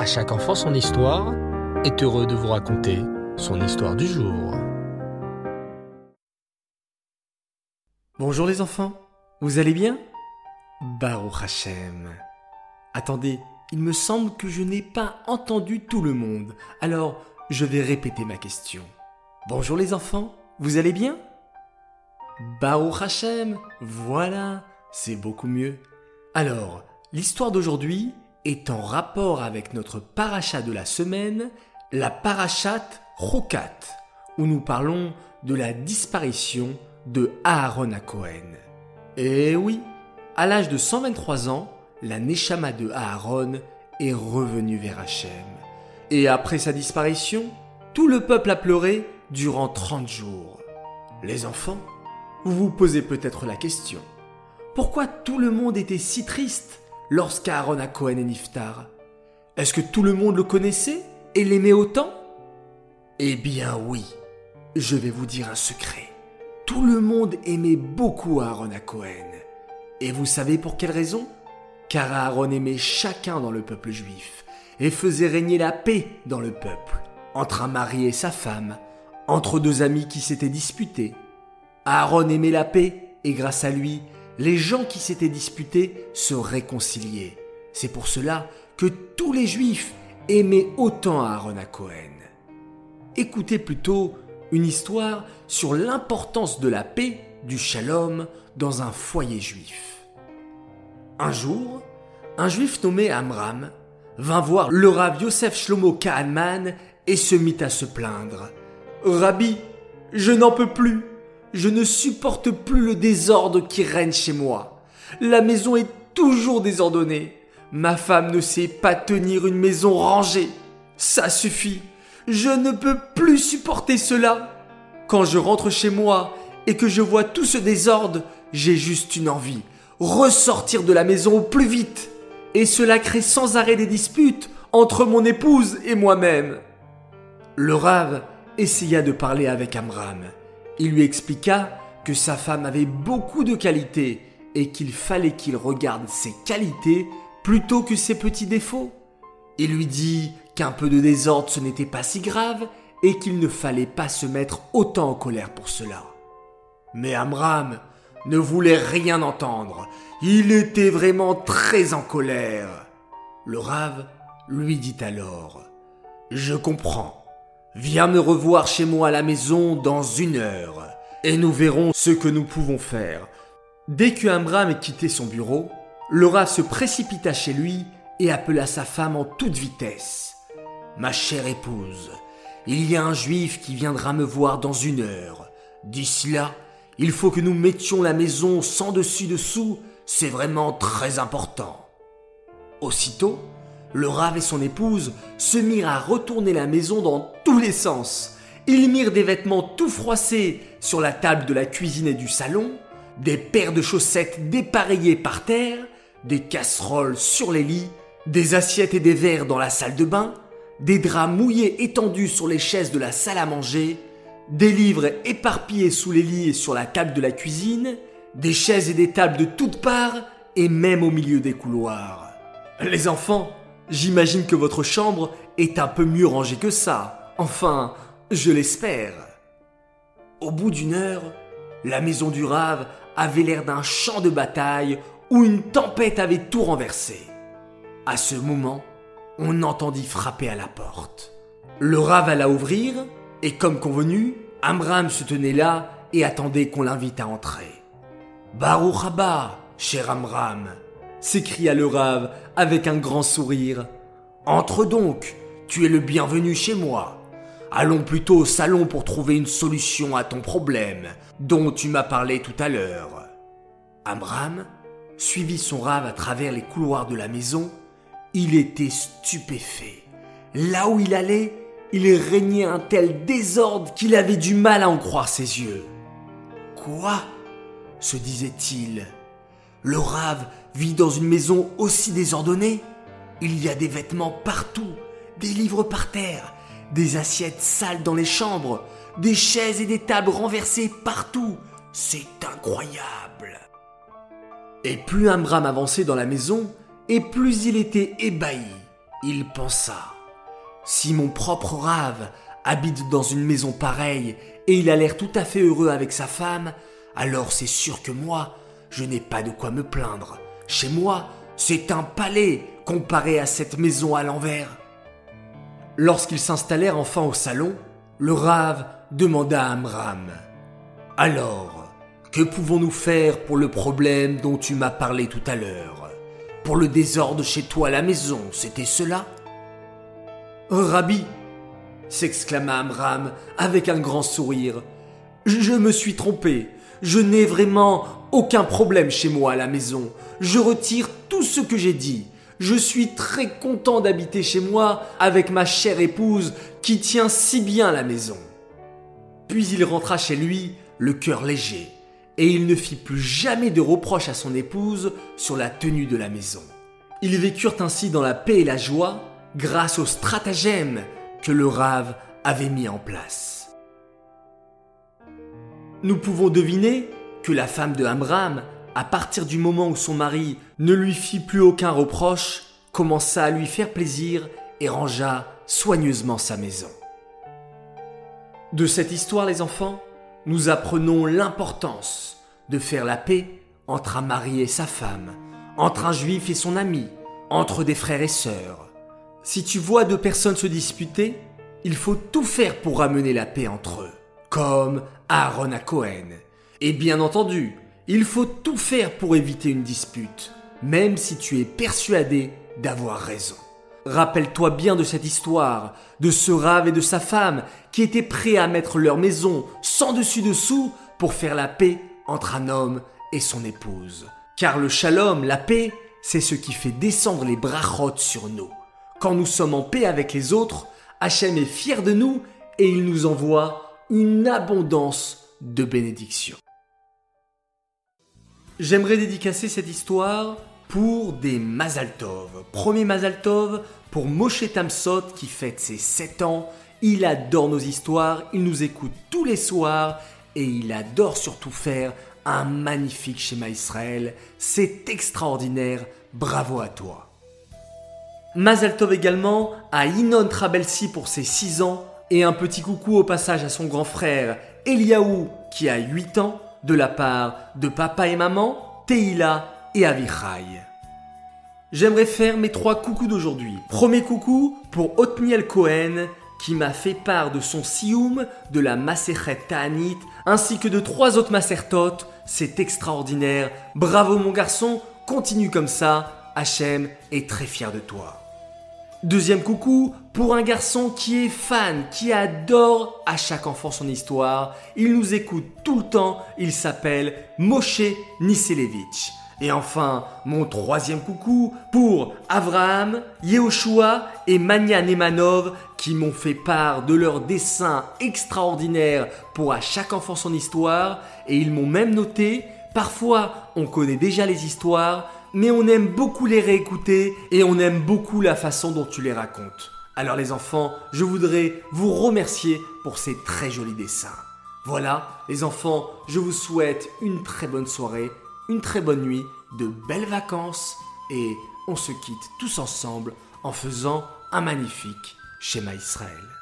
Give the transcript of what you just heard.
À chaque enfant son histoire est heureux de vous raconter son histoire du jour. Bonjour les enfants, vous allez bien? Baruch Hashem. Attendez, il me semble que je n'ai pas entendu tout le monde, alors je vais répéter ma question. Bonjour les enfants, vous allez bien? Baruch Hashem, voilà, c'est beaucoup mieux. Alors, l'histoire d'aujourd'hui est en rapport avec notre paracha de la semaine, la parachat Rokat, où nous parlons de la disparition de Aaron à Cohen. Et oui, à l'âge de 123 ans, la Neshama de Aaron est revenue vers Hachem. Et après sa disparition, tout le peuple a pleuré durant 30 jours. Les enfants, vous vous posez peut-être la question. Pourquoi tout le monde était si triste lorsqu'Aaron a Cohen et Niftar Est-ce que tout le monde le connaissait et l'aimait autant? Eh bien oui, je vais vous dire un secret. Tout le monde aimait beaucoup Aaron à Cohen. Et vous savez pour quelle raison? Car Aaron aimait chacun dans le peuple juif et faisait régner la paix dans le peuple, entre un mari et sa femme, entre deux amis qui s'étaient disputés. Aaron aimait la paix et grâce à lui, les gens qui s'étaient disputés se réconciliaient. C'est pour cela que tous les juifs aimaient autant Aaron à Cohen. Écoutez plutôt une histoire sur l'importance de la paix, du shalom, dans un foyer juif. Un jour, un juif nommé Amram vint voir le Rav Yosef Shlomo Kahanman et se mit à se plaindre. Rabbi, je n'en peux plus. Je ne supporte plus le désordre qui règne chez moi. La maison est toujours désordonnée. Ma femme ne sait pas tenir une maison rangée. Ça suffit. Je ne peux plus supporter cela. Quand je rentre chez moi et que je vois tout ce désordre, j'ai juste une envie. Ressortir de la maison au plus vite. Et cela crée sans arrêt des disputes entre mon épouse et moi-même. Le rave essaya de parler avec Amram. Il lui expliqua que sa femme avait beaucoup de qualités et qu'il fallait qu'il regarde ses qualités plutôt que ses petits défauts. Il lui dit qu'un peu de désordre ce n'était pas si grave et qu'il ne fallait pas se mettre autant en colère pour cela. Mais Amram ne voulait rien entendre. Il était vraiment très en colère. Le rave lui dit alors Je comprends. Viens me revoir chez moi à la maison dans une heure, et nous verrons ce que nous pouvons faire. Dès que Amram eut quitté son bureau, rave se précipita chez lui et appela sa femme en toute vitesse. Ma chère épouse, il y a un juif qui viendra me voir dans une heure. D'ici là, il faut que nous mettions la maison sans dessus-dessous, c'est vraiment très important. Aussitôt, le rave et son épouse se mirent à retourner la maison dans tous les sens. Ils mirent des vêtements tout froissés sur la table de la cuisine et du salon, des paires de chaussettes dépareillées par terre, des casseroles sur les lits, des assiettes et des verres dans la salle de bain, des draps mouillés étendus sur les chaises de la salle à manger, des livres éparpillés sous les lits et sur la table de la cuisine, des chaises et des tables de toutes parts et même au milieu des couloirs. Les enfants, J'imagine que votre chambre est un peu mieux rangée que ça. Enfin, je l'espère. Au bout d'une heure, la maison du rave avait l'air d'un champ de bataille où une tempête avait tout renversé. À ce moment, on entendit frapper à la porte. Le rave alla ouvrir, et comme convenu, Amram se tenait là et attendait qu'on l'invite à entrer. Baruch haba, cher Amram, s'écria le rave avec un grand sourire. Entre donc, tu es le bienvenu chez moi. Allons plutôt au salon pour trouver une solution à ton problème dont tu m'as parlé tout à l'heure. Amram suivit son rave à travers les couloirs de la maison. Il était stupéfait. Là où il allait, il régnait un tel désordre qu'il avait du mal à en croire ses yeux. Quoi? se disait-il. Le rave vit dans une maison aussi désordonnée Il y a des vêtements partout, des livres par terre, des assiettes sales dans les chambres, des chaises et des tables renversées partout. C'est incroyable. Et plus Amram avançait dans la maison, et plus il était ébahi. il pensa, si mon propre rave habite dans une maison pareille et il a l'air tout à fait heureux avec sa femme, alors c'est sûr que moi, je n'ai pas de quoi me plaindre. Chez moi, c'est un palais comparé à cette maison à l'envers. Lorsqu'ils s'installèrent enfin au salon, le rave demanda à Amram Alors, que pouvons-nous faire pour le problème dont tu m'as parlé tout à l'heure? Pour le désordre chez toi à la maison, c'était cela? Rabbi, s'exclama Amram avec un grand sourire, je me suis trompé. Je n'ai vraiment aucun problème chez moi à la maison. Je retire tout ce que j'ai dit. Je suis très content d'habiter chez moi avec ma chère épouse qui tient si bien la maison. Puis il rentra chez lui, le cœur léger, et il ne fit plus jamais de reproches à son épouse sur la tenue de la maison. Ils vécurent ainsi dans la paix et la joie grâce au stratagème que le rave avait mis en place. Nous pouvons deviner que la femme de Amram à partir du moment où son mari ne lui fit plus aucun reproche, commença à lui faire plaisir et rangea soigneusement sa maison. De cette histoire, les enfants, nous apprenons l'importance de faire la paix entre un mari et sa femme, entre un juif et son ami, entre des frères et sœurs. Si tu vois deux personnes se disputer, il faut tout faire pour ramener la paix entre eux, comme Aaron à Cohen. Et bien entendu, il faut tout faire pour éviter une dispute, même si tu es persuadé d'avoir raison. Rappelle-toi bien de cette histoire, de ce rave et de sa femme qui étaient prêts à mettre leur maison sans dessus dessous pour faire la paix entre un homme et son épouse. Car le shalom, la paix, c'est ce qui fait descendre les brachot sur nous. Quand nous sommes en paix avec les autres, Hachem est fier de nous et il nous envoie une abondance de bénédictions. J'aimerais dédicacer cette histoire pour des Mazaltov. Premier Mazaltov pour Moshe Tamsot qui fête ses 7 ans. Il adore nos histoires, il nous écoute tous les soirs et il adore surtout faire un magnifique schéma Israël. C'est extraordinaire, bravo à toi. Mazaltov également à Inon Trabelsi pour ses 6 ans et un petit coucou au passage à son grand frère Eliaou qui a 8 ans de la part de papa et maman, Teila et Avichai. J'aimerais faire mes trois coucous d'aujourd'hui. Premier coucou pour Otniel Cohen qui m'a fait part de son sioum de la Masechet Ta'anit ainsi que de trois autres Masertot. C'est extraordinaire. Bravo mon garçon, continue comme ça. Hachem est très fier de toi. Deuxième coucou pour un garçon qui est fan, qui adore à chaque enfant son histoire. Il nous écoute tout le temps. Il s'appelle Moshe Niselevich. Et enfin, mon troisième coucou pour Avraham, Yehoshua et Mania Nemanov qui m'ont fait part de leurs dessins extraordinaires pour à chaque enfant son histoire. Et ils m'ont même noté, parfois on connaît déjà les histoires, mais on aime beaucoup les réécouter et on aime beaucoup la façon dont tu les racontes. Alors les enfants, je voudrais vous remercier pour ces très jolis dessins. Voilà, les enfants, je vous souhaite une très bonne soirée, une très bonne nuit, de belles vacances et on se quitte tous ensemble en faisant un magnifique schéma Israël.